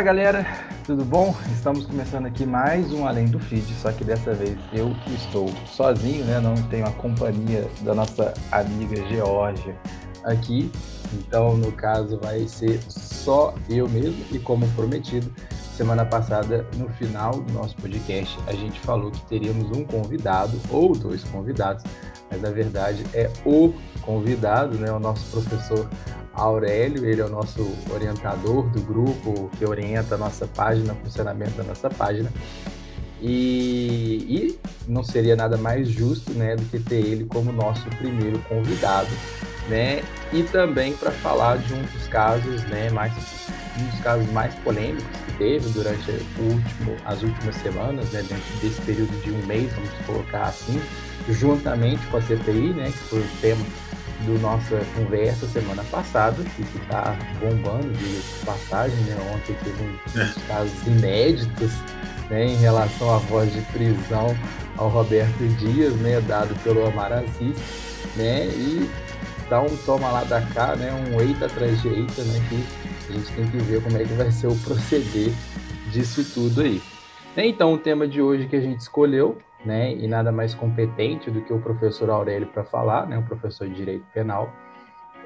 Fala galera, tudo bom? Estamos começando aqui mais um Além do Feed, só que dessa vez eu estou sozinho, né? Não tenho a companhia da nossa amiga Georgia aqui. Então, no caso, vai ser só eu mesmo e como prometido, semana passada, no final do nosso podcast, a gente falou que teríamos um convidado ou dois convidados, mas na verdade é o convidado, né? O nosso professor Aurélio, ele é o nosso orientador do grupo, que orienta a nossa página, o funcionamento da nossa página. E, e, não seria nada mais justo né, do que ter ele como nosso primeiro convidado, né? E também para falar de um dos casos, né, mais um dos casos mais polêmicos que teve durante último, as últimas semanas, né, dentro desse período de um mês, vamos colocar assim, juntamente com a CPI, né, que foi o tema do nossa conversa semana passada, que está bombando de passagem, né? Ontem teve uns é. casos inéditos né, em relação à voz de prisão ao Roberto Dias, né, dado pelo Omar Aziz, né, e dá um toma lá da cá, né, um eita atrás de eita, né, que a gente tem que ver como é que vai ser o proceder disso tudo aí. Então, o tema de hoje que a gente escolheu né, e nada mais competente do que o professor Aurélio para falar, né, o professor de Direito Penal,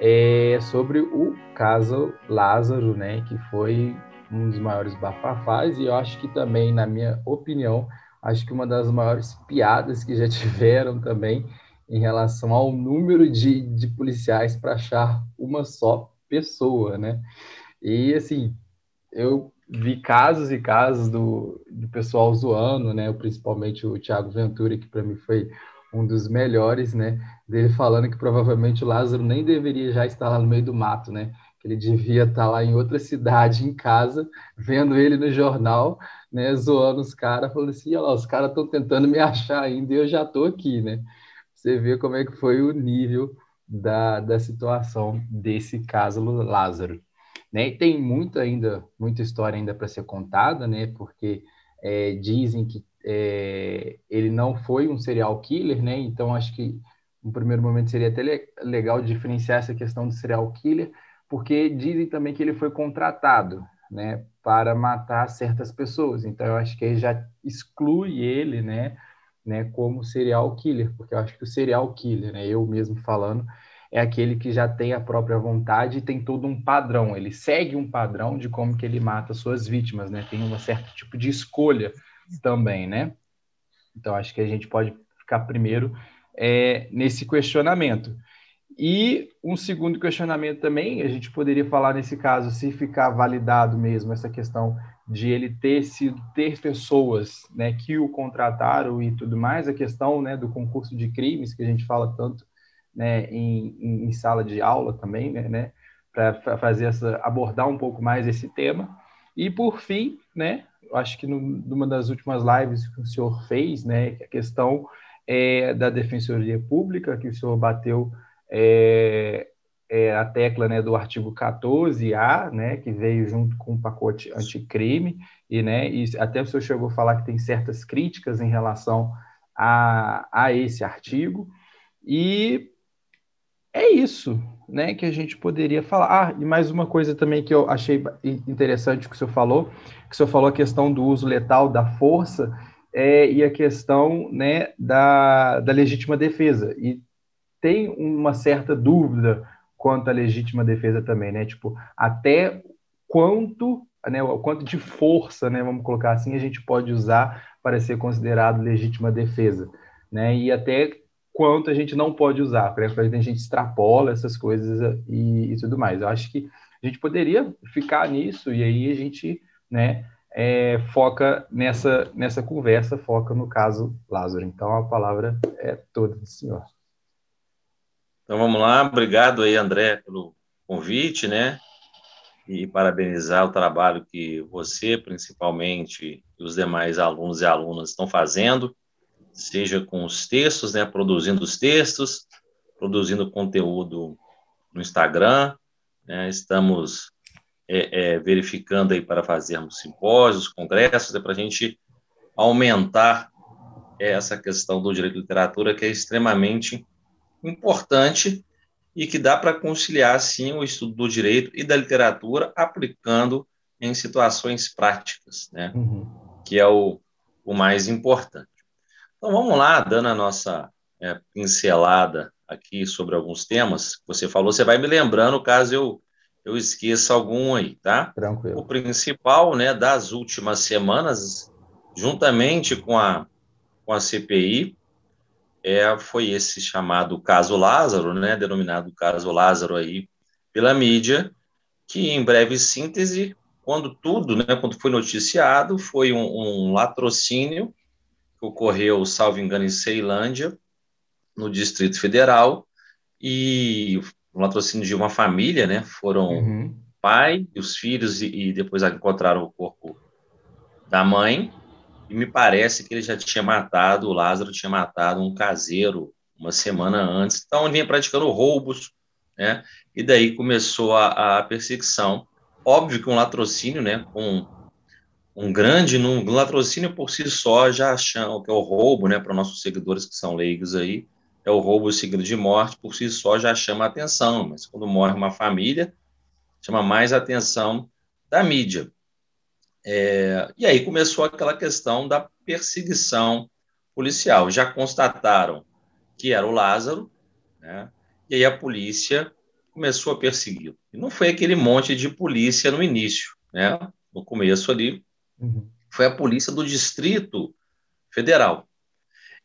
é sobre o caso Lázaro, né, que foi um dos maiores bafafás e eu acho que também, na minha opinião, acho que uma das maiores piadas que já tiveram também em relação ao número de, de policiais para achar uma só pessoa, né? E assim, eu vi casos e casos do, do pessoal zoando, né? Principalmente o Thiago Ventura, que para mim foi um dos melhores, né? Dele falando que provavelmente o Lázaro nem deveria já estar lá no meio do mato, né? Que ele devia estar lá em outra cidade, em casa, vendo ele no jornal, né? Zoando os caras, falando assim: olha lá, os caras estão tentando me achar ainda e eu já estou aqui, né? Você vê como é que foi o nível da, da situação desse caso Lázaro. Né? E tem muito ainda, muita história ainda para ser contada, né? Porque é, dizem que é, ele não foi um serial killer, né? Então acho que no primeiro momento seria até legal diferenciar essa questão do serial killer, porque dizem também que ele foi contratado, né, para matar certas pessoas. Então eu acho que já exclui ele, né, né, como serial killer, porque eu acho que o serial killer, né, eu mesmo falando, é aquele que já tem a própria vontade e tem todo um padrão. Ele segue um padrão de como que ele mata suas vítimas, né? Tem um certo tipo de escolha também, né? Então acho que a gente pode ficar primeiro é, nesse questionamento. E um segundo questionamento também, a gente poderia falar nesse caso, se ficar validado mesmo essa questão de ele ter sido ter pessoas, né, que o contrataram e tudo mais, a questão, né, do concurso de crimes que a gente fala tanto né, em, em, sala de aula também, né, né para fazer essa abordar um pouco mais esse tema. E por fim, né, acho que no, numa das últimas lives que o senhor fez, né, a questão é, da defensoria pública que o senhor bateu é, é, a tecla né, do artigo 14A, né, que veio junto com o pacote anticrime, e, né, e até o senhor chegou a falar que tem certas críticas em relação a, a esse artigo, e é isso, né, que a gente poderia falar. Ah, e mais uma coisa também que eu achei interessante que o senhor falou, que o senhor falou a questão do uso letal da força é, e a questão, né, da, da legítima defesa. E tem uma certa dúvida quanto à legítima defesa também, né, tipo, até quanto, né, o quanto de força, né, vamos colocar assim, a gente pode usar para ser considerado legítima defesa, né, e até quanto a gente não pode usar, porque a gente extrapola essas coisas e, e, tudo mais. Eu acho que a gente poderia ficar nisso e aí a gente, né, é, foca nessa, nessa conversa, foca no caso Lázaro. Então a palavra é toda do senhor. Então vamos lá, obrigado aí, André, pelo convite, né? E parabenizar o trabalho que você, principalmente, e os demais alunos e alunas estão fazendo seja com os textos, né, produzindo os textos, produzindo conteúdo no Instagram, né, estamos é, é, verificando aí para fazermos simpósios, congressos, é para a gente aumentar essa questão do direito de literatura, que é extremamente importante e que dá para conciliar, sim, o estudo do direito e da literatura, aplicando em situações práticas, né? Uhum. Que é o, o mais importante. Então vamos lá, dando a nossa é, pincelada aqui sobre alguns temas que você falou, você vai me lembrando caso eu, eu esqueça algum aí, tá? Tranquilo. O principal, né, das últimas semanas, juntamente com a, com a CPI, é, foi esse chamado caso Lázaro, né, denominado caso Lázaro aí pela mídia, que em breve síntese, quando tudo, né, quando foi noticiado, foi um, um latrocínio ocorreu, salvo engano, em Ceilândia, no Distrito Federal, e um latrocínio de uma família, né, foram uhum. pai e os filhos, e, e depois encontraram o corpo da mãe, e me parece que ele já tinha matado, o Lázaro tinha matado um caseiro uma semana antes, então ele vinha praticando roubos, né? E daí começou a, a perseguição. Óbvio que um latrocínio, né, com um grande número, latrocínio por si só já acham que é o roubo, né, para nossos seguidores que são leigos aí, é o roubo seguido de morte, por si só já chama atenção, mas quando morre uma família, chama mais atenção da mídia. É, e aí começou aquela questão da perseguição policial. Já constataram que era o Lázaro, né? e aí a polícia começou a persegui-lo. E não foi aquele monte de polícia no início, né? no começo ali, uhum. foi a polícia do Distrito Federal.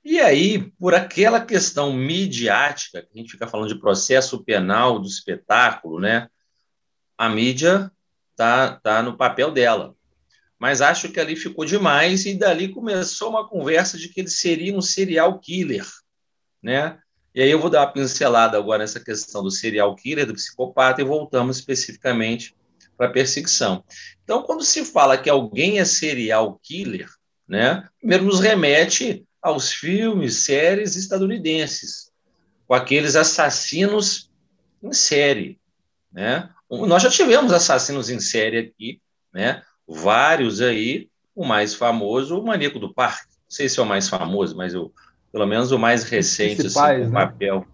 E aí, por aquela questão midiática, que a gente fica falando de processo penal do espetáculo, né? A mídia tá, tá no papel dela mas acho que ali ficou demais e dali começou uma conversa de que ele seria um serial killer, né? E aí eu vou dar uma pincelada agora nessa questão do serial killer, do psicopata, e voltamos especificamente para perseguição. Então, quando se fala que alguém é serial killer, né, primeiro nos remete aos filmes, séries estadunidenses, com aqueles assassinos em série, né? Nós já tivemos assassinos em série aqui, né? vários aí, o mais famoso, o Maníaco do Parque. Não sei se é o mais famoso, mas eu, pelo menos o mais recente, assim, o né? papel.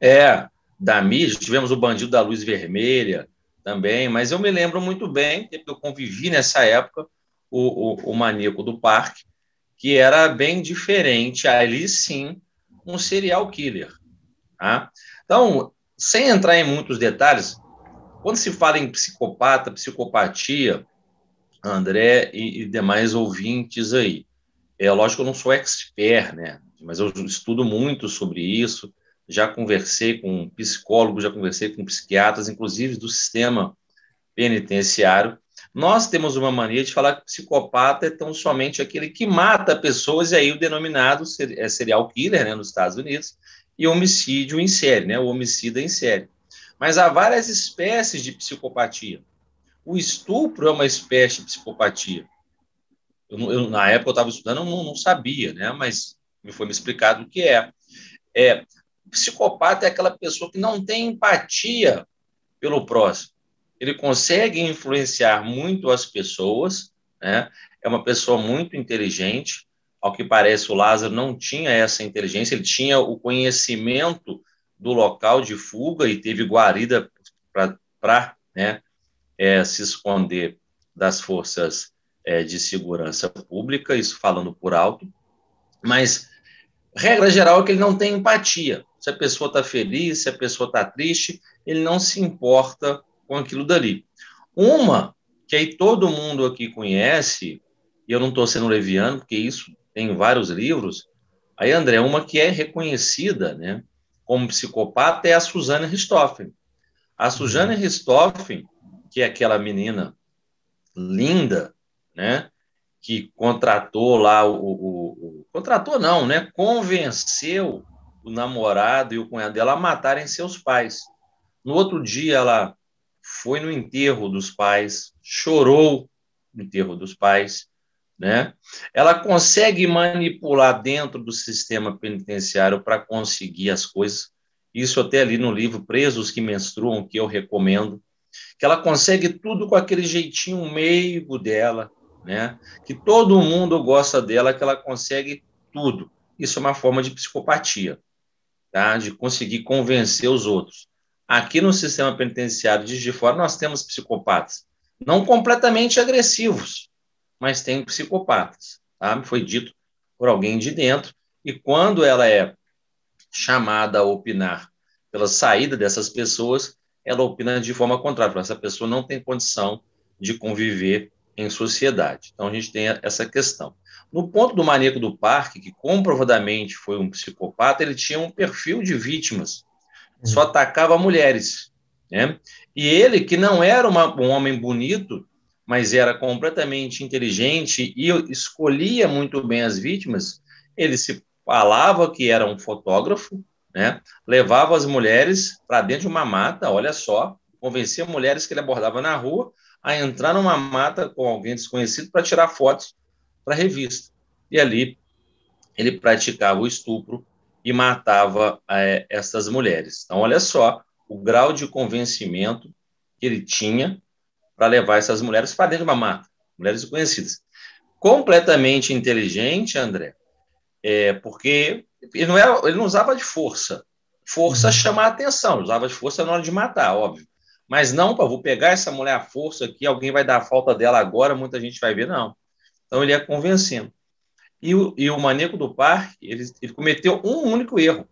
É, da mídia, tivemos o Bandido da Luz Vermelha também, mas eu me lembro muito bem, porque eu convivi nessa época, o, o, o Maníaco do Parque, que era bem diferente, ali sim, um serial killer. Tá? Então, sem entrar em muitos detalhes, quando se fala em psicopata, psicopatia, André e, e demais ouvintes aí. É lógico que eu não sou expert, né? Mas eu estudo muito sobre isso. Já conversei com psicólogos, já conversei com psiquiatras, inclusive do sistema penitenciário. Nós temos uma mania de falar que psicopata é tão somente aquele que mata pessoas, e aí o denominado é serial killer, né, nos Estados Unidos, e homicídio em série, né, o homicida em série. Mas há várias espécies de psicopatia. O estupro é uma espécie de psicopatia. Eu, eu na época eu estava estudando, eu não, não, sabia, né? Mas me foi me explicado o que é. É psicopata é aquela pessoa que não tem empatia pelo próximo. Ele consegue influenciar muito as pessoas, né? É uma pessoa muito inteligente. Ao que parece, o Lázaro não tinha essa inteligência, ele tinha o conhecimento do local de fuga e teve guarida para né, é, se esconder das forças é, de segurança pública, isso falando por alto, mas regra geral é que ele não tem empatia. Se a pessoa está feliz, se a pessoa está triste, ele não se importa com aquilo dali. Uma que aí todo mundo aqui conhece, e eu não estou sendo leviano, porque isso tem vários livros, aí, André, uma que é reconhecida né, como psicopata é a Suzane Richthofen. A Suzane Richthofen, que é aquela menina linda, né? Que contratou lá o, o, o, contratou não, né? Convenceu o namorado e o cunhado dela matarem seus pais. No outro dia ela foi no enterro dos pais, chorou no enterro dos pais, né? Ela consegue manipular dentro do sistema penitenciário para conseguir as coisas. Isso até ali no livro Presos que Menstruam, que eu recomendo que ela consegue tudo com aquele jeitinho meigo dela, né? Que todo mundo gosta dela, que ela consegue tudo. Isso é uma forma de psicopatia, tá? De conseguir convencer os outros. Aqui no sistema penitenciário de, fora nós temos psicopatas. não completamente agressivos, mas tem psicopatas. Tá? Foi dito por alguém de dentro. E quando ela é chamada a opinar pela saída dessas pessoas, ela opina de forma contrária. Essa pessoa não tem condição de conviver em sociedade. Então a gente tem essa questão. No ponto do maníaco do parque, que comprovadamente foi um psicopata, ele tinha um perfil de vítimas. Só uhum. atacava mulheres. Né? E ele, que não era uma, um homem bonito, mas era completamente inteligente e escolhia muito bem as vítimas, ele se falava que era um fotógrafo, né? levava as mulheres para dentro de uma mata, olha só, convencia mulheres que ele abordava na rua a entrar numa mata com alguém desconhecido para tirar fotos para a revista. E ali ele praticava o estupro e matava é, essas mulheres. Então, olha só o grau de convencimento que ele tinha para levar essas mulheres para dentro de uma mata, mulheres desconhecidas. Completamente inteligente, André, é, porque ele não, era, ele não usava de força. Força uhum. chamar a atenção, usava de força na hora de matar, óbvio. Mas não, vou pegar essa mulher à força aqui, alguém vai dar a falta dela agora, muita gente vai ver, não. Então ele ia convencendo. E o, e o maníaco do parque, ele, ele cometeu um único erro.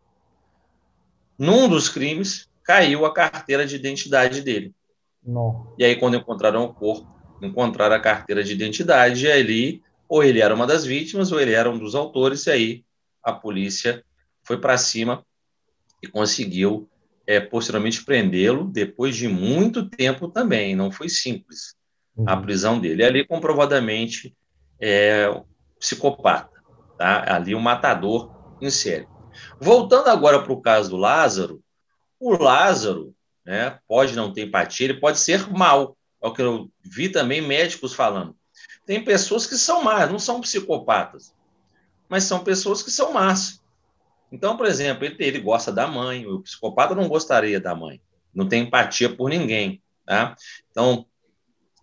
Num dos crimes, caiu a carteira de identidade dele. Não. E aí, quando encontraram o corpo, encontraram a carteira de identidade, e ali, ou ele era uma das vítimas, ou ele era um dos autores, e aí a polícia foi para cima e conseguiu é, posteriormente prendê-lo depois de muito tempo também. Não foi simples uhum. a prisão dele. E ali, comprovadamente, é psicopata, tá? Ali, um matador em série. Voltando agora para o caso do Lázaro, o Lázaro né, pode não ter empatia, ele pode ser mal. É o que eu vi também médicos falando. Tem pessoas que são más, não são psicopatas, mas são pessoas que são más. Então, por exemplo, ele, ele gosta da mãe, o psicopata não gostaria da mãe, não tem empatia por ninguém. Tá? Então,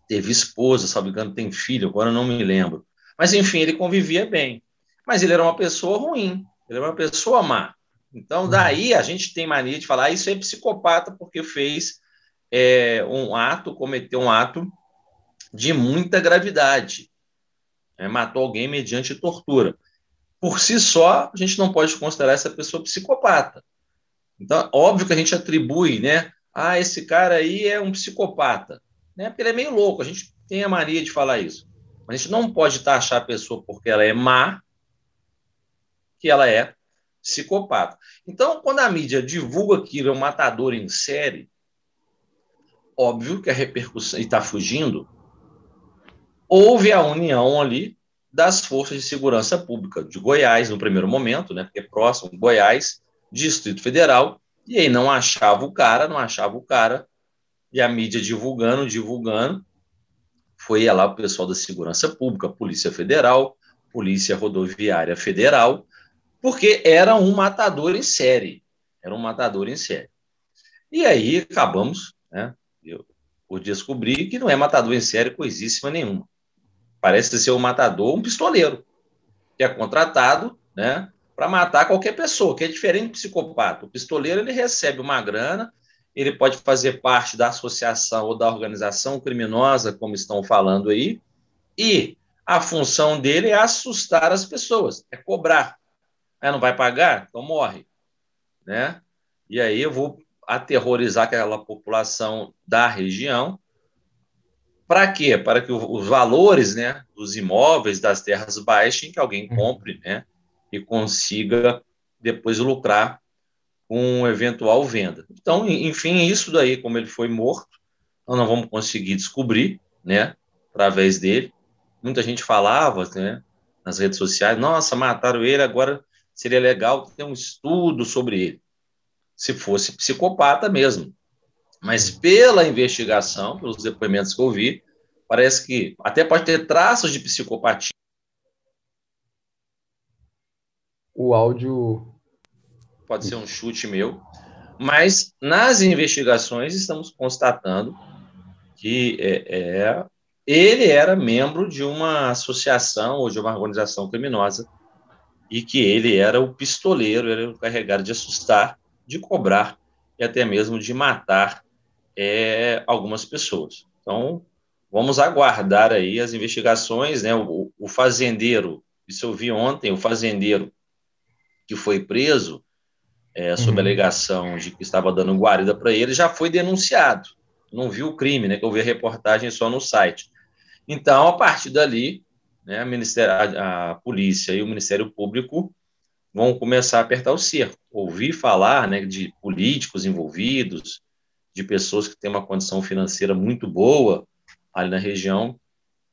teve esposa, sabe tem filho, agora eu não me lembro. Mas, enfim, ele convivia bem. Mas ele era uma pessoa ruim, ele era uma pessoa má. Então, uhum. daí a gente tem mania de falar ah, isso é psicopata porque fez é, um ato, cometeu um ato de muita gravidade. É, matou alguém mediante tortura. Por si só, a gente não pode considerar essa pessoa psicopata. Então, óbvio que a gente atribui, né? Ah, esse cara aí é um psicopata. Né? Porque ele é meio louco, a gente tem a mania de falar isso. Mas a gente não pode taxar a pessoa porque ela é má, que ela é psicopata. Então, quando a mídia divulga que ele é um matador em série, óbvio que a repercussão está fugindo, houve a união ali das forças de segurança pública de Goiás no primeiro momento, né, porque é próximo Goiás, Distrito Federal, e aí não achava o cara, não achava o cara, e a mídia divulgando, divulgando, foi lá o pessoal da segurança pública, Polícia Federal, Polícia Rodoviária Federal, porque era um matador em série. Era um matador em série. E aí acabamos né, eu, por descobrir que não é matador em série coisíssima nenhuma. Parece ser um matador, um pistoleiro, que é contratado né, para matar qualquer pessoa, que é diferente do psicopata. O pistoleiro ele recebe uma grana, ele pode fazer parte da associação ou da organização criminosa, como estão falando aí, e a função dele é assustar as pessoas, é cobrar. Ah, não vai pagar? Então morre. Né? E aí eu vou aterrorizar aquela população da região. Para quê? Para que os valores né, dos imóveis, das terras baixem, que alguém uhum. compre né, e consiga depois lucrar com eventual venda. Então, enfim, isso daí, como ele foi morto, nós não vamos conseguir descobrir, né, através dele. Muita gente falava, né, nas redes sociais, nossa, mataram ele, agora seria legal ter um estudo sobre ele, se fosse psicopata mesmo. Mas pela investigação, pelos depoimentos que eu vi, parece que até pode ter traços de psicopatia. O áudio. Pode ser um chute meu, mas nas investigações estamos constatando que é, é, ele era membro de uma associação ou de uma organização criminosa e que ele era o pistoleiro, era o carregado de assustar, de cobrar e até mesmo de matar é, algumas pessoas. Então, vamos aguardar aí as investigações, né? O, o fazendeiro, isso eu vi ontem, o fazendeiro que foi preso é, sob uhum. alegação de que estava dando guarida para ele, já foi denunciado. Não viu o crime, né? Que eu vi a reportagem só no site. Então, a partir dali, né, a, a, a polícia e o Ministério Público vão começar a apertar o cerco. Ouvir falar né, de políticos envolvidos, de pessoas que têm uma condição financeira muito boa ali na região,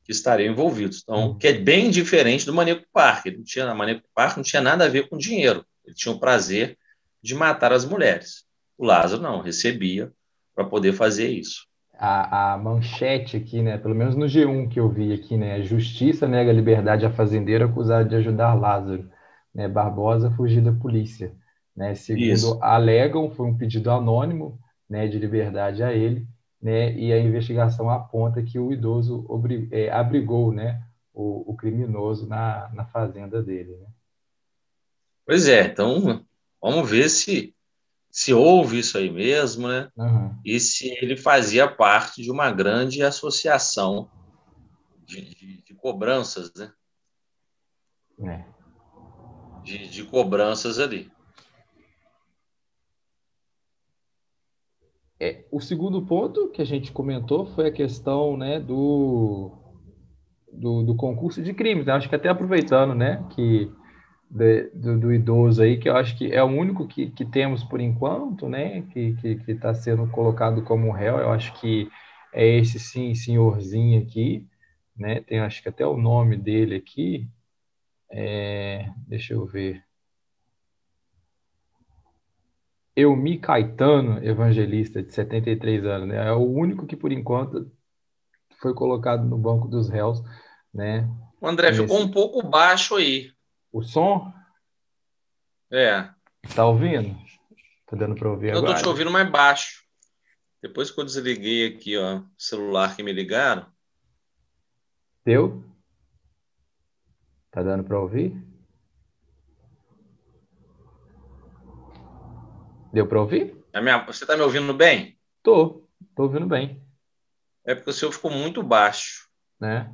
que estariam envolvidos. Então, uhum. que é bem diferente do Maneco Park. Ele não tinha, a Maneco Park não tinha nada a ver com dinheiro. Ele tinha o prazer de matar as mulheres. O Lázaro não, recebia para poder fazer isso a, a manchete aqui, né? Pelo menos no G1 que eu vi aqui, né? Justiça nega liberdade a fazendeiro acusado de ajudar Lázaro. Né? Barbosa fugir da polícia. Né? Segundo Isso. alegam, foi um pedido anônimo né, de liberdade a ele, né? E a investigação aponta que o idoso obri, é, abrigou, né? O, o, criminoso na, na fazenda dele. Né? Pois é, então vamos ver se se houve isso aí mesmo, né? Uhum. E se ele fazia parte de uma grande associação de, de, de cobranças, né? É. De, de cobranças ali. É, o segundo ponto que a gente comentou foi a questão né, do, do, do concurso de crimes. Acho que até aproveitando né, que de, do, do, idoso aí, que eu acho que é o único que, que temos por enquanto, né, que está sendo colocado como réu, eu acho que é esse sim, senhorzinho aqui, né, tem acho que até o nome dele aqui, é, deixa eu ver, Eumi Caetano, evangelista, de 73 anos, né, é o único que por enquanto foi colocado no banco dos réus, né. O André nesse... ficou um pouco baixo aí. O som? É. Tá ouvindo? Tá dando para ouvir eu agora? Eu tô te ouvindo mais baixo. Depois que eu desliguei aqui, ó, o celular que me ligaram. Deu? Tá dando para ouvir? Deu para ouvir? minha... Você tá me ouvindo bem? Tô, tô ouvindo bem. É porque o seu ficou muito baixo. Né?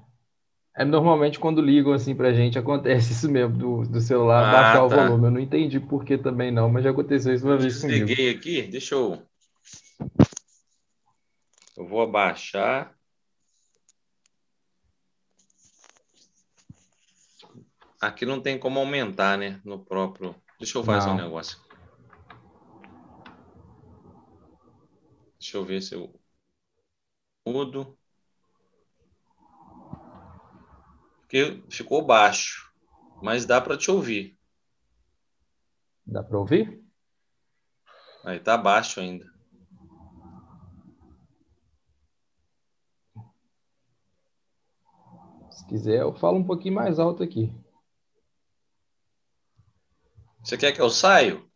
É, normalmente, quando ligam assim pra gente, acontece isso mesmo, do, do celular ah, baixar tá. o volume. Eu não entendi por que também não, mas já aconteceu isso uma vez comigo. Desliguei aqui, deixa eu... Eu vou abaixar. Aqui não tem como aumentar, né? No próprio... Deixa eu fazer não. um negócio. Deixa eu ver se eu mudo. Porque ficou baixo, mas dá para te ouvir. Dá para ouvir? Aí tá baixo ainda. Se quiser, eu falo um pouquinho mais alto aqui. Você quer que eu saio?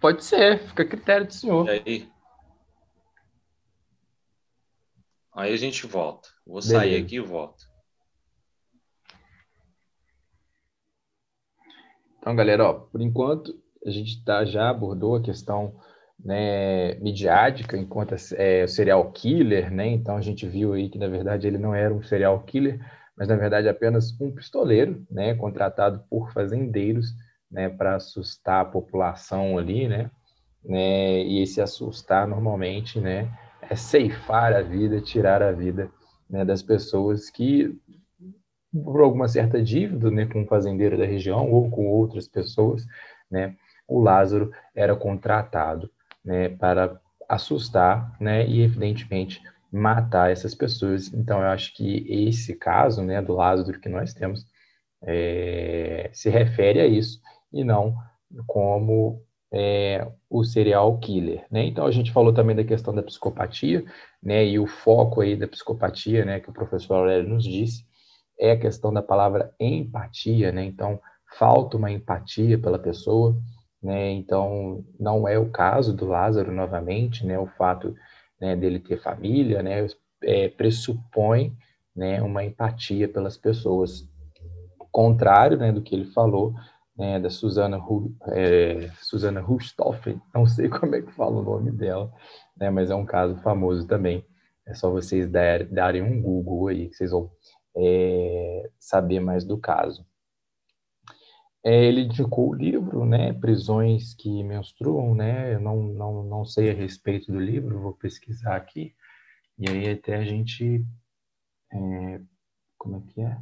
Pode ser, fica a critério do senhor. E aí? Aí a gente volta. Vou Beleza. sair aqui e volto. Então, galera, ó, por enquanto a gente tá, já abordou a questão né, midiática enquanto é, serial killer, né? Então a gente viu aí que na verdade ele não era um serial killer, mas na verdade apenas um pistoleiro, né? Contratado por fazendeiros, né? Para assustar a população ali, né? né? E esse assustar normalmente, né? É ceifar a vida, tirar a vida né, das pessoas que por alguma certa dívida né, com um fazendeiro da região ou com outras pessoas, né, o Lázaro era contratado né, para assustar né, e, evidentemente, matar essas pessoas. Então, eu acho que esse caso né, do Lázaro que nós temos é, se refere a isso e não como é, o serial killer. Né? Então, a gente falou também da questão da psicopatia né, e o foco aí da psicopatia né, que o professor Aurélio nos disse é a questão da palavra empatia, né? Então, falta uma empatia pela pessoa, né? Então, não é o caso do Lázaro novamente, né? O fato né, dele ter família, né? É, pressupõe né, uma empatia pelas pessoas. Contrário né, do que ele falou, né, da Susana, é, Susana Rustoffen, não sei como é que fala o nome dela, né, mas é um caso famoso também, É só vocês dar, darem um Google aí, que vocês vão é, saber mais do caso. É, ele indicou o livro, né, Prisões que Menstruam, né, eu não, não, não sei a respeito do livro, vou pesquisar aqui, e aí até a gente, é, como é que é?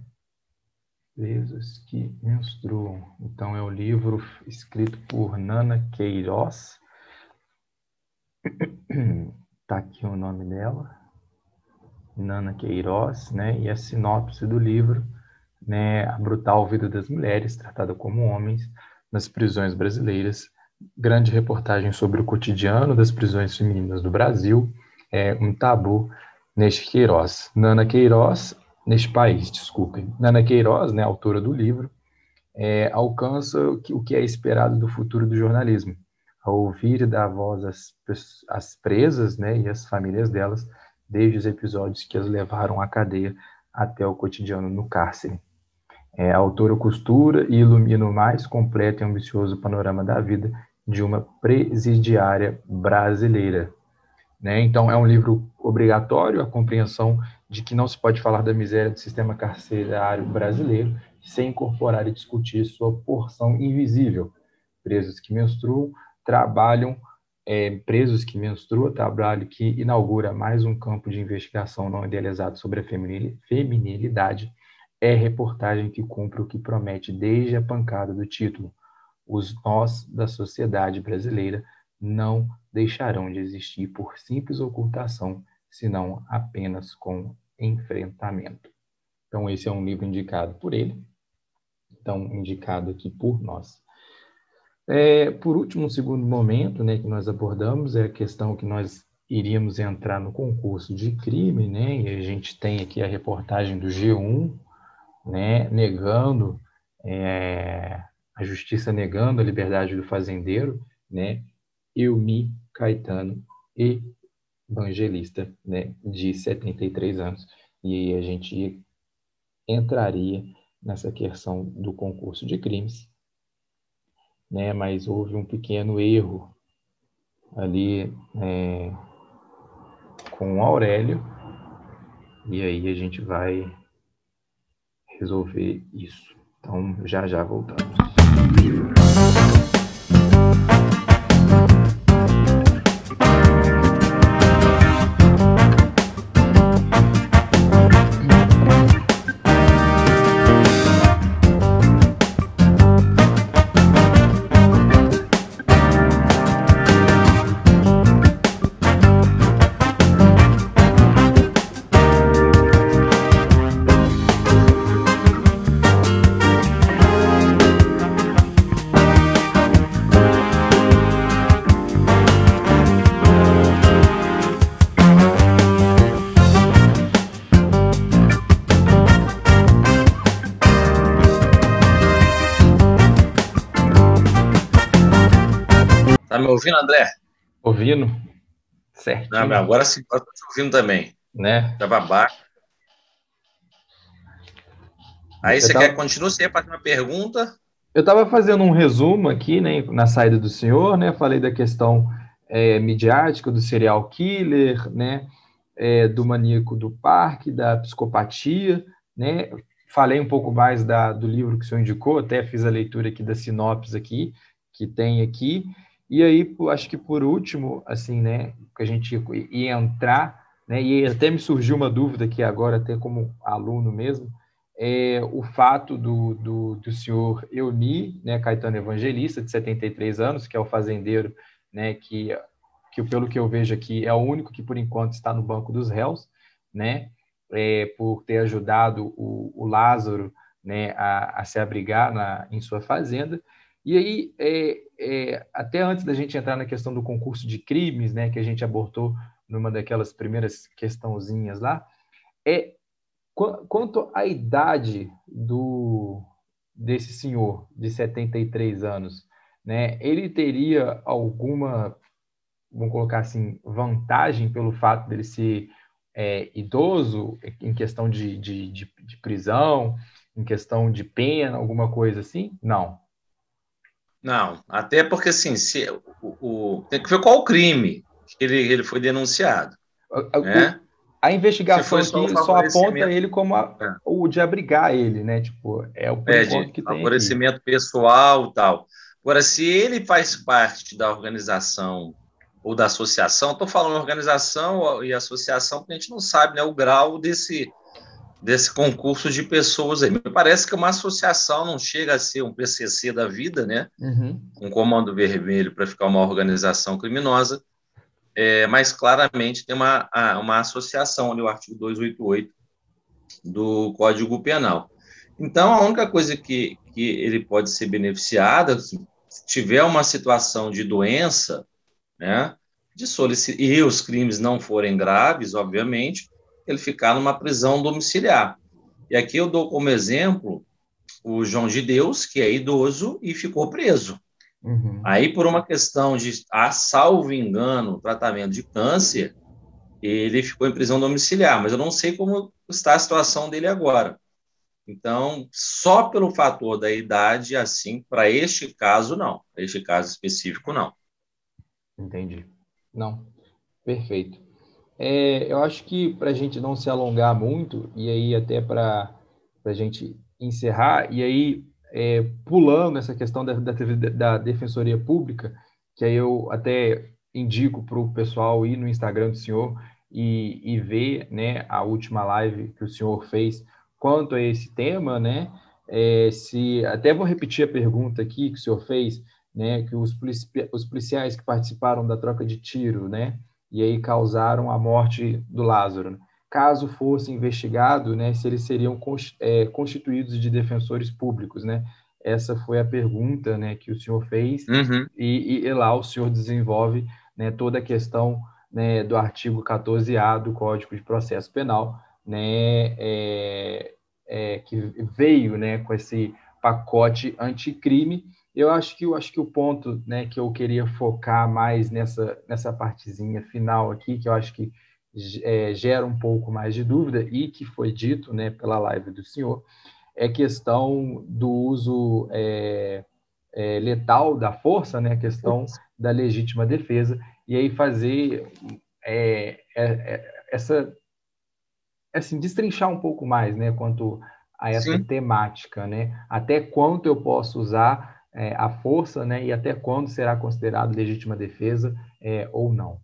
Presos que Menstruam. Então é o livro escrito por Nana Queiroz, tá aqui o nome dela, Nana Queiroz, né? E a sinopse do livro, né? A brutal vida das mulheres, tratada como homens, nas prisões brasileiras. Grande reportagem sobre o cotidiano das prisões femininas do Brasil, é um tabu neste Queiroz. Nana Queiroz, neste país, desculpem. Nana Queiroz, né, autora do livro, é, alcança o que, o que é esperado do futuro do jornalismo, a ouvir e dar voz às, presas né, e às famílias delas, desde os episódios que as levaram à cadeia até o cotidiano no cárcere. É, a autora costura e ilumina o mais completo e ambicioso panorama da vida de uma presidiária brasileira. Né? Então, é um livro obrigatório, a compreensão de que não se pode falar da miséria do sistema carcerário brasileiro sem incorporar e discutir sua porção invisível. Presos que menstruam trabalham é, presos que menstruam, trabalho que inaugura mais um campo de investigação não idealizado sobre a feminilidade, é reportagem que cumpre o que promete desde a pancada do título. Os nós da sociedade brasileira não deixarão de existir por simples ocultação, senão apenas com enfrentamento. Então, esse é um livro indicado por ele, então, indicado aqui por nós. É, por último, um segundo momento né, que nós abordamos é a questão que nós iríamos entrar no concurso de crime, né, e a gente tem aqui a reportagem do G1, né, negando, é, a justiça negando a liberdade do fazendeiro, né, Eumi Caetano Evangelista, né, de 73 anos, e a gente entraria nessa questão do concurso de crimes, né? Mas houve um pequeno erro ali é, com o Aurélio e aí a gente vai resolver isso. Então já já voltamos. Ouvindo, André? Ouvindo. Certo. Não, agora sim, estou te ouvindo também. Né? Estava baixo. Aí você, tava... quer continuar? Você ia fazer uma pergunta? Eu estava fazendo um resumo aqui, né, na saída do senhor, né? Falei da questão é, midiática do serial killer, né? É, do maníaco do parque, da psicopatia, né? Falei um pouco mais da, do livro que o senhor indicou, até fiz a leitura aqui da sinopse aqui, que tem aqui. E aí, acho que por último, assim, né, que a gente ia entrar, né, e até me surgiu uma dúvida aqui agora, até como aluno mesmo, é o fato do, do, do senhor Euni, né, Caetano Evangelista, de 73 anos, que é o fazendeiro, né, que, que pelo que eu vejo aqui é o único que por enquanto está no banco dos réus, né, é, por ter ajudado o, o Lázaro, né, a, a se abrigar na, em sua fazenda, e aí, é, é, até antes da gente entrar na questão do concurso de crimes, né, que a gente abordou numa daquelas primeiras questãozinhas lá, é quanto à idade do desse senhor de 73 anos, né, ele teria alguma, vamos colocar assim, vantagem pelo fato dele ser é, idoso em questão de, de, de, de prisão, em questão de pena, alguma coisa assim? Não. Não, até porque assim, se, o, o, tem que ver qual o crime que ele, ele foi denunciado. O, né? A investigação aqui só, só aponta ele como a, é. o de abrigar ele, né? Tipo, é o é, de que tem favorecimento aqui. pessoal tal. Agora, se ele faz parte da organização ou da associação, estou falando organização e associação, porque a gente não sabe né, o grau desse, desse concurso de pessoas aí. Me parece que uma associação não chega a ser um PCC da vida, né? Uhum. Um comando vermelho para ficar uma organização criminosa, é, mas claramente tem uma, uma associação ali, o artigo 288 do Código Penal. Então, a única coisa que, que ele pode ser beneficiado, se tiver uma situação de doença, né, de e os crimes não forem graves, obviamente, ele ficar numa prisão domiciliar. E aqui eu dou como exemplo o João de Deus, que é idoso e ficou preso. Uhum. Aí, por uma questão de, a salvo engano, tratamento de câncer, ele ficou em prisão domiciliar, mas eu não sei como está a situação dele agora. Então, só pelo fator da idade, assim, para este caso, não. Para este caso específico, não. Entendi. Não, perfeito. É, eu acho que para a gente não se alongar muito, e aí até para a gente encerrar, e aí é, pulando essa questão da, da, da, Defensoria Pública, que aí eu até indico para o pessoal ir no Instagram do senhor e, e ver né, a última live que o senhor fez quanto a esse tema, né? É, se até vou repetir a pergunta aqui que o senhor fez, né? Que os, polici os policiais que participaram da troca de tiro, né? E aí causaram a morte do Lázaro. Caso fosse investigado, né? Se eles seriam é, constituídos de defensores públicos, né? Essa foi a pergunta, né? Que o senhor fez uhum. e, e, lá o senhor desenvolve, né? Toda a questão né, do artigo 14A do Código de Processo Penal, né? É, é, que veio, né? Com esse pacote anticrime eu acho que eu acho que o ponto, né, que eu queria focar mais nessa nessa partezinha final aqui, que eu acho que é, gera um pouco mais de dúvida e que foi dito, né, pela live do senhor, é questão do uso é, é, letal da força, né, a questão da legítima defesa e aí fazer é, é, é, essa assim destrinchar um pouco mais, né, quanto a essa Sim. temática, né? Até quanto eu posso usar é, a força, né, e até quando será considerado legítima defesa é, ou não.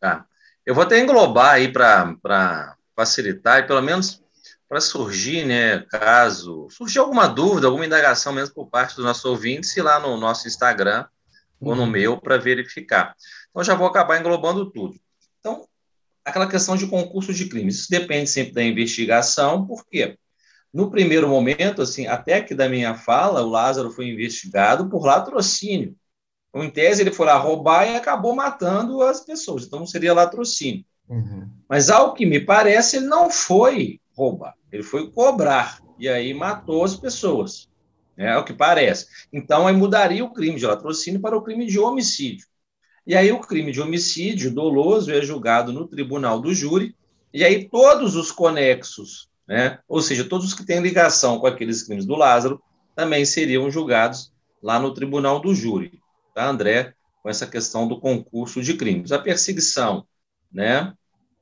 Tá. Eu vou até englobar aí para facilitar e pelo menos para surgir, né, caso surgir alguma dúvida, alguma indagação mesmo por parte do nosso ouvinte, se lá no nosso Instagram uhum. ou no uhum. meu para verificar. Então já vou acabar englobando tudo. Então, aquela questão de concurso de crimes, isso depende sempre da investigação, por quê? No primeiro momento, assim, até que da minha fala, o Lázaro foi investigado por latrocínio. Então, em tese, ele foi lá roubar e acabou matando as pessoas. Então, seria latrocínio. Uhum. Mas, ao que me parece, ele não foi roubar. Ele foi cobrar. E aí matou as pessoas. É, é o que parece. Então, aí mudaria o crime de latrocínio para o crime de homicídio. E aí, o crime de homicídio doloso é julgado no tribunal do júri. E aí, todos os conexos né? Ou seja, todos os que têm ligação com aqueles crimes do Lázaro também seriam julgados lá no tribunal do júri, tá, André? Com essa questão do concurso de crimes. A perseguição, né?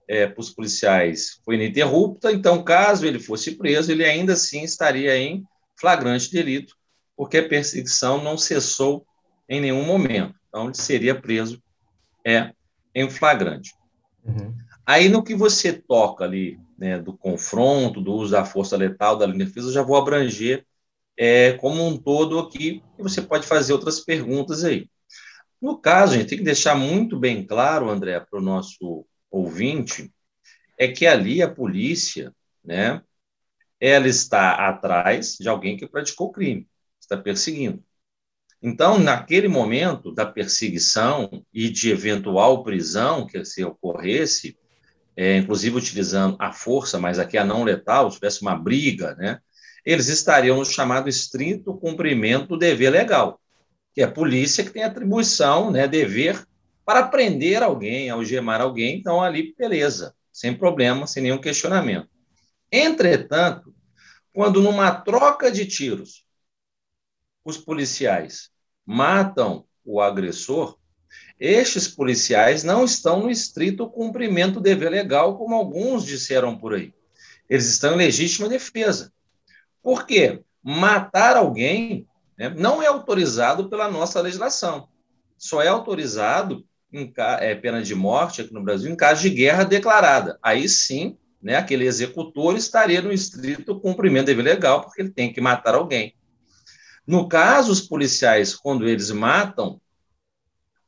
É, para os policiais foi ininterrupta, então, caso ele fosse preso, ele ainda assim estaria em flagrante delito, porque a perseguição não cessou em nenhum momento. Então, ele seria preso é, em flagrante. Uhum. Aí, no que você toca ali né, do confronto, do uso da força letal, da linha de defesa, eu já vou abranger é, como um todo aqui, e você pode fazer outras perguntas aí. No caso, a gente tem que deixar muito bem claro, André, para o nosso ouvinte, é que ali a polícia, né, ela está atrás de alguém que praticou crime, está perseguindo. Então, naquele momento da perseguição e de eventual prisão que se ocorresse, é, inclusive utilizando a força, mas aqui a não letal, se tivesse uma briga, né, eles estariam no chamado estrito cumprimento do dever legal, que é a polícia que tem atribuição, né, dever para prender alguém, algemar alguém, então ali, beleza, sem problema, sem nenhum questionamento. Entretanto, quando numa troca de tiros, os policiais matam o agressor, estes policiais não estão no estrito cumprimento do dever legal, como alguns disseram por aí. Eles estão em legítima defesa. Por quê? Matar alguém né, não é autorizado pela nossa legislação. Só é autorizado em é, pena de morte aqui no Brasil em caso de guerra declarada. Aí sim, né, aquele executor estaria no estrito cumprimento do dever legal, porque ele tem que matar alguém. No caso, os policiais, quando eles matam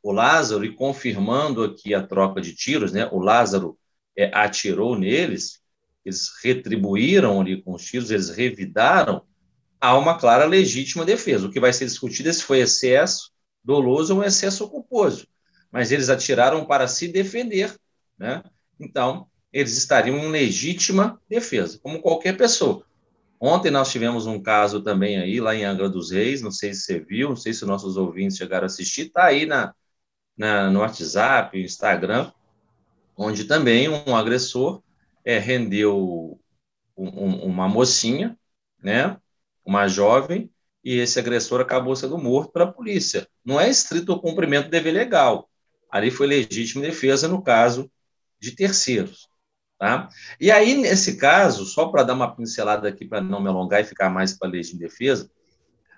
o Lázaro, e confirmando aqui a troca de tiros, né, o Lázaro é, atirou neles, eles retribuíram ali com os tiros, eles revidaram, há uma clara legítima defesa. O que vai ser discutido é se foi excesso doloso ou excesso culposo. Mas eles atiraram para se defender, né? Então, eles estariam em legítima defesa, como qualquer pessoa. Ontem nós tivemos um caso também aí, lá em Angra dos Reis, não sei se você viu, não sei se nossos ouvintes chegaram a assistir, está aí na, na, no WhatsApp, Instagram, onde também um agressor é, rendeu um, um, uma mocinha, né, uma jovem, e esse agressor acabou sendo morto pela polícia. Não é estrito o cumprimento do dever legal. Ali foi legítima defesa no caso de terceiros. Tá? E aí, nesse caso, só para dar uma pincelada aqui, para não me alongar e ficar mais para a legítima defesa,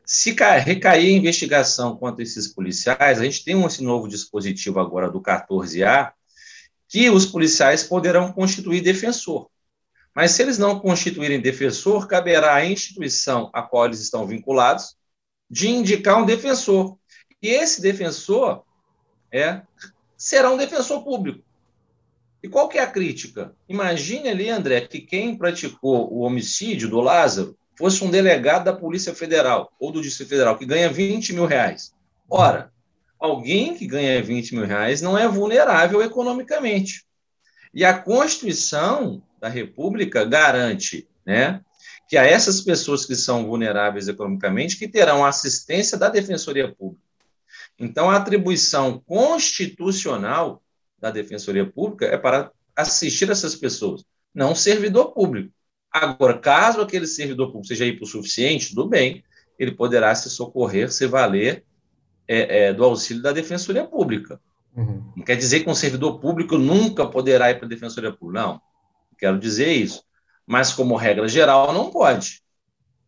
se recair a investigação contra esses policiais, a gente tem esse novo dispositivo agora do 14A, que os policiais poderão constituir defensor. Mas se eles não constituírem defensor, caberá à instituição a qual eles estão vinculados de indicar um defensor. E esse defensor é, será um defensor público. E qual que é a crítica? Imagine ali, André, que quem praticou o homicídio do Lázaro fosse um delegado da Polícia Federal ou do Distrito Federal que ganha 20 mil reais. Ora, alguém que ganha 20 mil reais não é vulnerável economicamente. E a Constituição da República garante né, que a essas pessoas que são vulneráveis economicamente que terão assistência da Defensoria Pública. Então, a atribuição constitucional da Defensoria Pública é para assistir essas pessoas, não servidor público. Agora, caso aquele servidor público seja hipossuficiente, tudo bem, ele poderá se socorrer, se valer é, é, do auxílio da Defensoria Pública. Uhum. Não quer dizer que um servidor público nunca poderá ir para a Defensoria Pública. Não, quero dizer isso. Mas, como regra geral, não pode.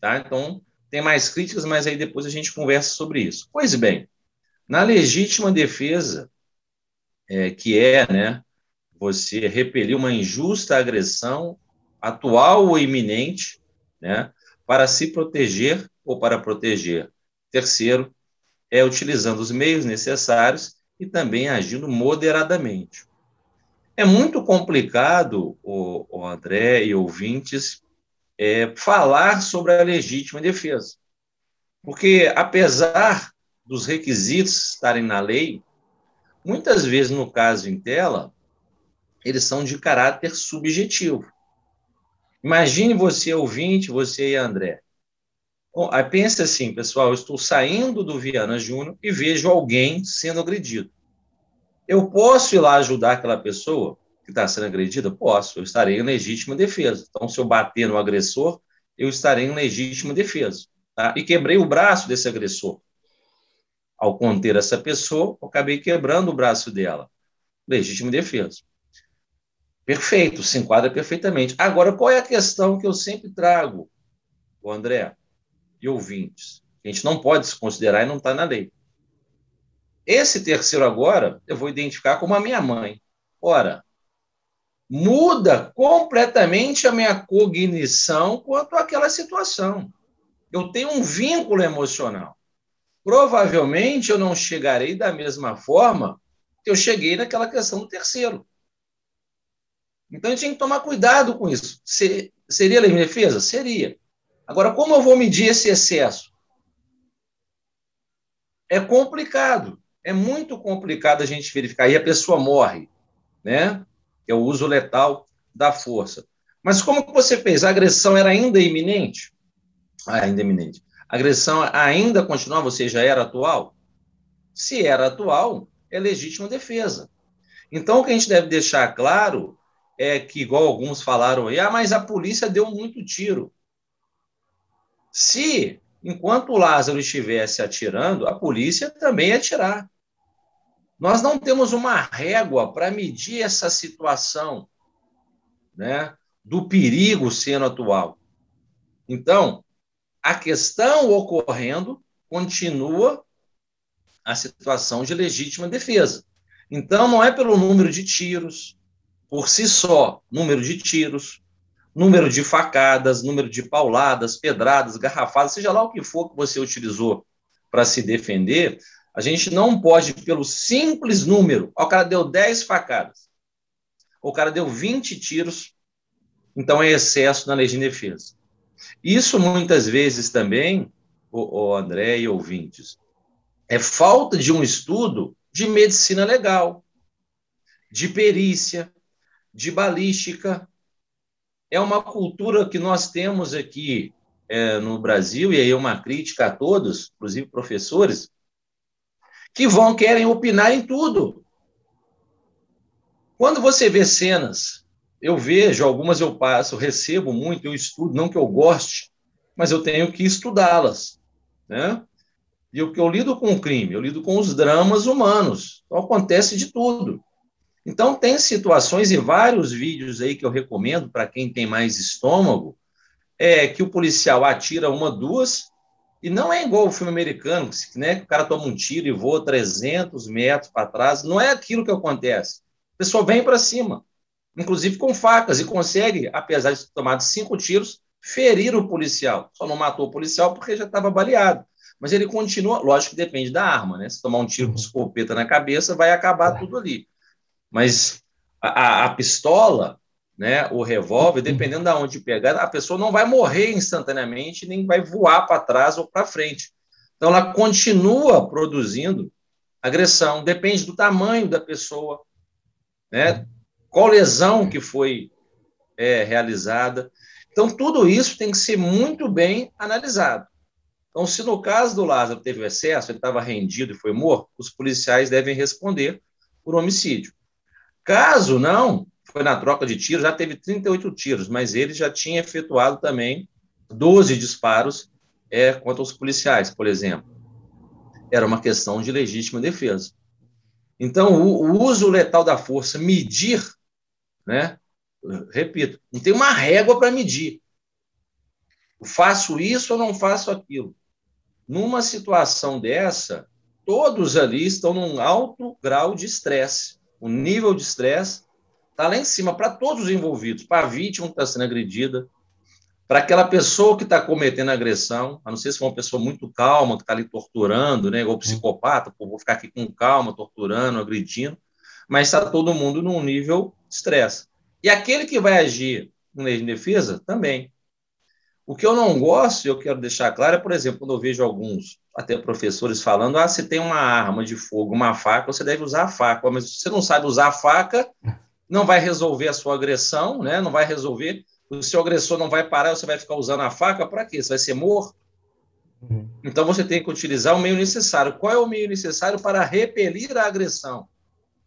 Tá? Então, tem mais críticas, mas aí depois a gente conversa sobre isso. Pois bem, na legítima defesa, é, que é né, você repelir uma injusta agressão atual ou iminente, né, para se proteger ou para proteger terceiro, é utilizando os meios necessários e também agindo moderadamente. É muito complicado, o, o André e ouvintes, é, falar sobre a legítima defesa, porque apesar dos requisitos estarem na lei, muitas vezes no caso em tela, eles são de caráter subjetivo. Imagine você, ouvinte, você e André. Bom, aí pensa assim, pessoal, eu estou saindo do Viana Júnior e vejo alguém sendo agredido. Eu posso ir lá ajudar aquela pessoa que está sendo agredida? Posso, eu estarei em legítima defesa. Então, se eu bater no agressor, eu estarei em legítima defesa. Tá? E quebrei o braço desse agressor. Ao conter essa pessoa, eu acabei quebrando o braço dela. Legítima defesa. Perfeito, se enquadra perfeitamente. Agora, qual é a questão que eu sempre trago, o André e ouvintes? A gente não pode se considerar e não está na lei. Esse terceiro agora, eu vou identificar como a minha mãe. Ora, muda completamente a minha cognição quanto àquela situação. Eu tenho um vínculo emocional. Provavelmente eu não chegarei da mesma forma que eu cheguei naquela questão do terceiro. Então a gente tem que tomar cuidado com isso. Se, seria lei de defesa? Seria. Agora, como eu vou medir esse excesso? É complicado. É muito complicado a gente verificar. E a pessoa morre, né? É o uso letal da força. Mas como que você fez? A agressão era ainda iminente? Ah, ainda iminente. A agressão ainda continuava, ou seja, era atual? Se era atual, é legítima defesa. Então, o que a gente deve deixar claro é que, igual alguns falaram aí, ah, mas a polícia deu muito tiro. Se, enquanto o Lázaro estivesse atirando, a polícia também ia atirar. Nós não temos uma régua para medir essa situação né, do perigo sendo atual. Então, a questão ocorrendo continua a situação de legítima defesa. Então, não é pelo número de tiros, por si só, número de tiros, número de facadas, número de pauladas, pedradas, garrafadas, seja lá o que for que você utilizou para se defender, a gente não pode, pelo simples número, o cara deu 10 facadas, o cara deu 20 tiros, então é excesso na lei de defesa. Isso muitas vezes também, o, o André e ouvintes, é falta de um estudo de medicina legal, de perícia, de balística. É uma cultura que nós temos aqui é, no Brasil, e aí é uma crítica a todos, inclusive professores, que vão querem opinar em tudo. Quando você vê cenas, eu vejo, algumas eu passo, recebo muito, eu estudo, não que eu goste, mas eu tenho que estudá-las, né? E o que eu lido com o crime, eu lido com os dramas humanos. Então acontece de tudo. Então tem situações e vários vídeos aí que eu recomendo para quem tem mais estômago, é que o policial atira uma, duas, e não é igual o filme americano, né, que o cara toma um tiro e voa 300 metros para trás. Não é aquilo que acontece. A pessoa vem para cima, inclusive com facas, e consegue, apesar de ter tomado cinco tiros, ferir o policial. Só não matou o policial porque já estava baleado. Mas ele continua, lógico que depende da arma, né? Se tomar um tiro com uhum. escopeta na cabeça, vai acabar tudo ali. Mas a, a pistola, né, o revólver, dependendo de onde pegar, a pessoa não vai morrer instantaneamente, nem vai voar para trás ou para frente. Então, ela continua produzindo agressão, depende do tamanho da pessoa, né? qual lesão que foi é, realizada. Então, tudo isso tem que ser muito bem analisado. Então, se no caso do Lázaro teve excesso, ele estava rendido e foi morto, os policiais devem responder por homicídio. Caso não, foi na troca de tiros, já teve 38 tiros, mas ele já tinha efetuado também 12 disparos é, contra os policiais, por exemplo. Era uma questão de legítima defesa. Então, o, o uso letal da força, medir, né? Repito, não tem uma régua para medir. Faço isso ou não faço aquilo? Numa situação dessa, todos ali estão num alto grau de estresse. O nível de estresse está lá em cima para todos os envolvidos, para a vítima que está sendo agredida, para aquela pessoa que está cometendo agressão, a não ser se for uma pessoa muito calma, que está ali torturando, né, igual psicopata, pô, vou ficar aqui com calma, torturando, agredindo, mas está todo mundo num nível de estresse. E aquele que vai agir em lei de defesa, também. O que eu não gosto, e eu quero deixar claro, é, por exemplo, quando eu vejo alguns, até professores falando, ah, se tem uma arma de fogo, uma faca, você deve usar a faca, mas se você não sabe usar a faca, não vai resolver a sua agressão, né? não vai resolver, o seu agressor não vai parar, você vai ficar usando a faca, para quê? Você vai ser morto? Uhum. Então você tem que utilizar o meio necessário. Qual é o meio necessário para repelir a agressão?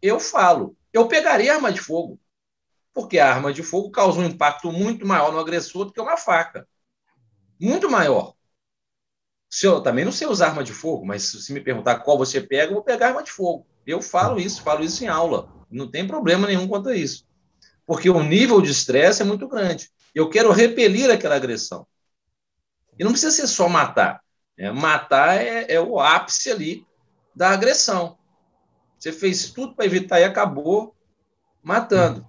Eu falo, eu pegaria arma de fogo, porque a arma de fogo causa um impacto muito maior no agressor do que uma faca. Muito maior. Se eu também não sei usar arma de fogo, mas se me perguntar qual você pega, eu vou pegar arma de fogo. Eu falo isso, falo isso em aula. Não tem problema nenhum quanto a isso. Porque o nível de estresse é muito grande. Eu quero repelir aquela agressão. E não precisa ser só matar. Né? Matar é, é o ápice ali da agressão. Você fez tudo para evitar e acabou matando.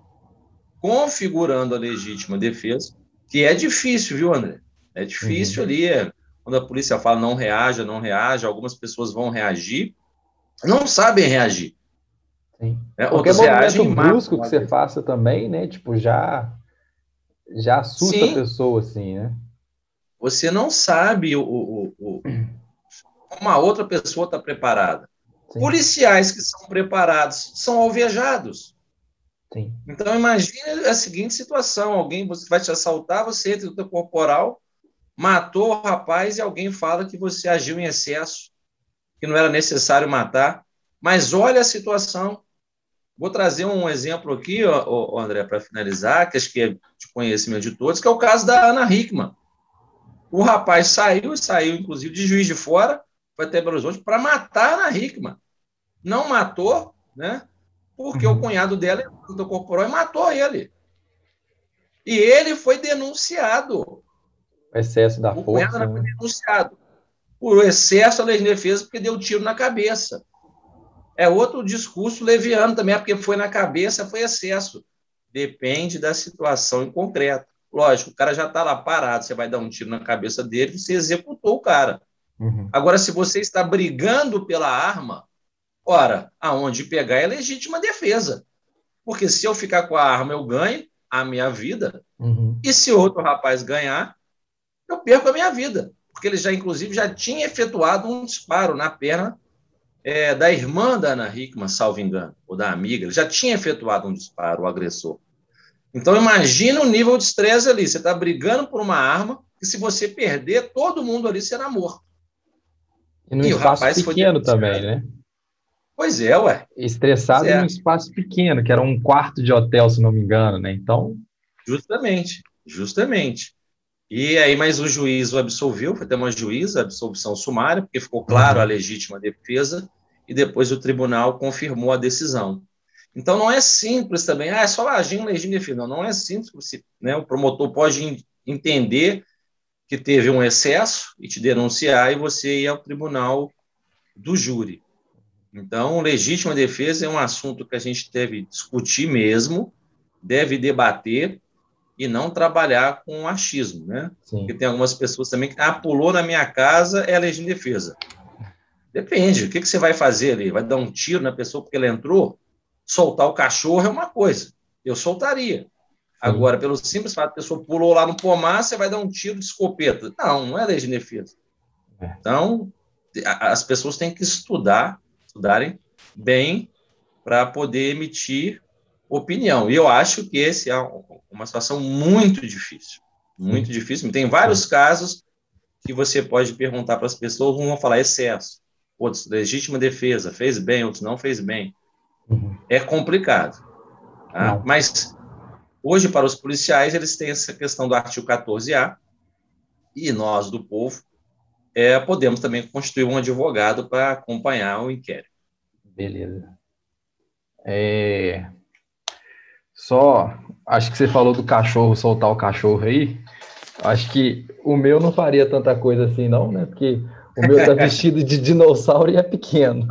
Configurando a legítima defesa, que é difícil, viu, André? É difícil uhum. ali, é, quando a polícia fala não reaja, não reaja, algumas pessoas vão reagir, não sabem reagir. Sim. É, Qualquer movimento brusco que você faça também, né? Tipo, já, já assusta Sim. a pessoa, assim, né? Você não sabe o, o, o como a outra pessoa está preparada. Sim. Policiais que são preparados são alvejados. Sim. Então, imagine a seguinte situação: alguém você vai te assaltar, você entra no teu corporal, matou o rapaz e alguém fala que você agiu em excesso, que não era necessário matar. Mas olha a situação. Vou trazer um exemplo aqui, ó, André, para finalizar, que acho que é de conhecimento de todos, que é o caso da Ana Hickman. O rapaz saiu, saiu inclusive de Juiz de Fora, foi até Belo Horizonte, para matar a Ana Hickman. Não matou, né? Porque uhum. o cunhado dela incorporou e matou ele. E ele foi denunciado. O excesso da o força. Cunhado né? foi denunciado por excesso da lei de defesa porque deu tiro na cabeça. É outro discurso leviano também, porque foi na cabeça, foi excesso. Depende da situação em concreto. Lógico, o cara já está lá parado, você vai dar um tiro na cabeça dele, você executou o cara. Uhum. Agora, se você está brigando pela arma, ora, aonde pegar é legítima defesa. Porque se eu ficar com a arma, eu ganho a minha vida. Uhum. E se outro rapaz ganhar, eu perco a minha vida. Porque ele já, inclusive, já tinha efetuado um disparo na perna é, da irmã da Ana Hickman, salvo engano, ou da amiga. Ele já tinha efetuado um disparo, o agressor. Então, imagina o nível de estresse ali. Você está brigando por uma arma que, se você perder, todo mundo ali será morto. E num e espaço pequeno também, né? Pois é, ué. Estressado é. num espaço pequeno, que era um quarto de hotel, se não me engano, né? Então. Justamente, justamente. E aí, mas o juiz o absolveu, foi até uma juíza, absolvição sumária, porque ficou claro uhum. a legítima defesa, e depois o tribunal confirmou a decisão. Então não é simples também, ah, é só agir em legítima defesa. Não, não é simples, né? o promotor pode entender que teve um excesso e te denunciar e você ir ao tribunal do júri. Então, legítima defesa é um assunto que a gente deve discutir mesmo, deve debater e não trabalhar com achismo, né? Sim. Porque tem algumas pessoas também que, ah, pulou na minha casa, é legítima defesa. Depende, o que, que você vai fazer ali? Vai dar um tiro na pessoa porque ela entrou? soltar o cachorro é uma coisa. Eu soltaria. Agora, pelo simples fato, a pessoa pulou lá no pomar, você vai dar um tiro de escopeta. Não, não é lei de defesa. É. Então, as pessoas têm que estudar, estudarem bem para poder emitir opinião. E eu acho que esse é uma situação muito difícil. Muito difícil. Tem vários casos que você pode perguntar para as pessoas, um vão falar excesso, outros legítima defesa, fez bem, outros não fez bem. Uhum. É complicado. Tá? Mas hoje, para os policiais, eles têm essa questão do artigo 14A, e nós, do povo, é, podemos também constituir um advogado para acompanhar o inquérito. Beleza. É... Só, acho que você falou do cachorro, soltar o cachorro aí. Acho que o meu não faria tanta coisa assim, não, né? Porque o meu tá vestido de dinossauro e é pequeno.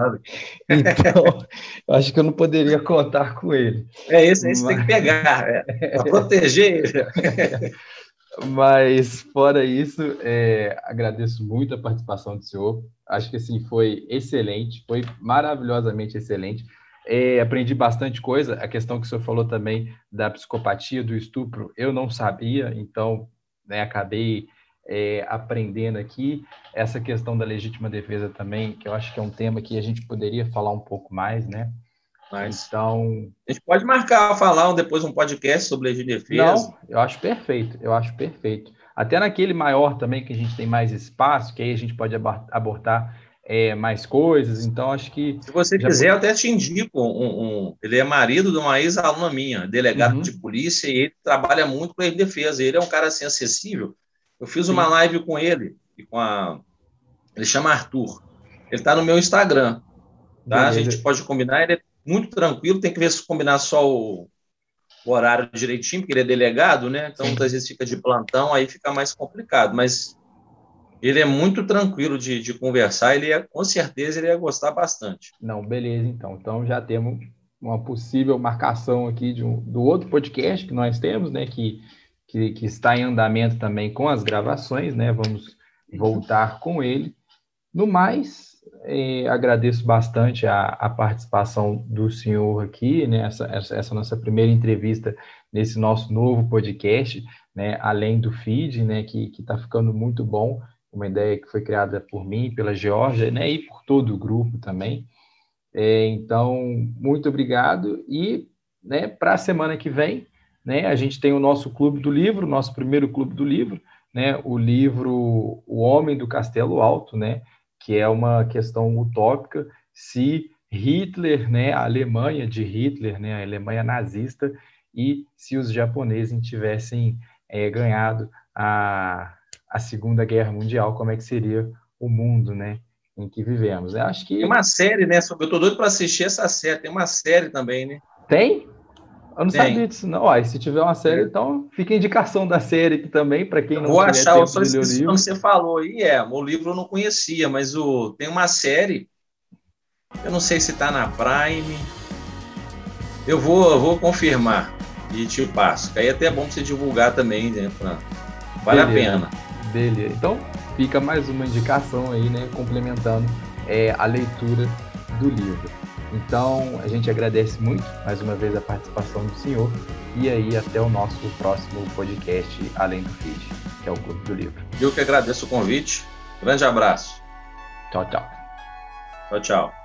Então, acho que eu não poderia contar com ele. É isso, Mas... tem que pegar, é, proteger ele. Mas, fora isso, é, agradeço muito a participação do senhor. Acho que, assim, foi excelente, foi maravilhosamente excelente. É, aprendi bastante coisa. A questão que o senhor falou também da psicopatia, do estupro, eu não sabia, então, né, acabei é, aprendendo aqui. Essa questão da legítima defesa também, que eu acho que é um tema que a gente poderia falar um pouco mais, né? Mas, então. A gente pode marcar, falar um, depois um podcast sobre legítima defesa. Não, eu acho perfeito, eu acho perfeito. Até naquele maior também, que a gente tem mais espaço, que aí a gente pode abordar é, mais coisas, então acho que... Se você quiser, eu até te indico, um, um, ele é marido de uma ex-aluna minha, delegado uhum. de polícia, e ele trabalha muito com a defesa, ele é um cara assim acessível, eu fiz uma live com ele, e com a... ele chama Arthur. Ele está no meu Instagram. Tá? A gente pode combinar, ele é muito tranquilo, tem que ver se combinar só o, o horário direitinho, porque ele é delegado, né? Então, Sim. muitas vezes fica de plantão, aí fica mais complicado. Mas ele é muito tranquilo de, de conversar, ele é, com certeza ele ia gostar bastante. Não, beleza, então. Então já temos uma possível marcação aqui de um, do outro podcast que nós temos, né? Que que, que está em andamento também com as gravações, né? Vamos voltar com ele. No mais, eh, agradeço bastante a, a, participação do senhor aqui, né? Essa, essa, essa, nossa primeira entrevista nesse nosso novo podcast, né? Além do feed, né? Que está ficando muito bom. Uma ideia que foi criada por mim, pela Georgia, né? E por todo o grupo também. É, então, muito obrigado. E né, para a semana que vem, né? A gente tem o nosso clube do livro, nosso primeiro clube do livro, né? o livro O Homem do Castelo Alto, né? que é uma questão utópica se Hitler, né, a Alemanha de Hitler, né, a Alemanha nazista, e se os japoneses tivessem é, ganhado a, a Segunda Guerra Mundial, como é que seria o mundo, né? em que vivemos. Eu acho que tem uma série, né? Eu tô doido para assistir essa série. Tem uma série também, né? Tem? Eu não tem. sabia disso, não. Ó, se tiver uma série, então fica a indicação da série aqui também, para quem não Vou achar, só esqueci quando você falou aí, é, o livro eu não conhecia, mas o, tem uma série, eu não sei se está na Prime, eu vou, eu vou confirmar e te passo. Aí é até bom você divulgar também, né? Pra, vale Beleza. a pena. Beleza. Então, fica mais uma indicação aí, né? Complementando é, a leitura do livro. Então, a gente agradece muito, mais uma vez, a participação do senhor. E aí, até o nosso próximo podcast, Além do Feed, que é o Clube do Livro. Eu que agradeço o convite. Grande abraço. Tchau, tchau. Tchau, tchau.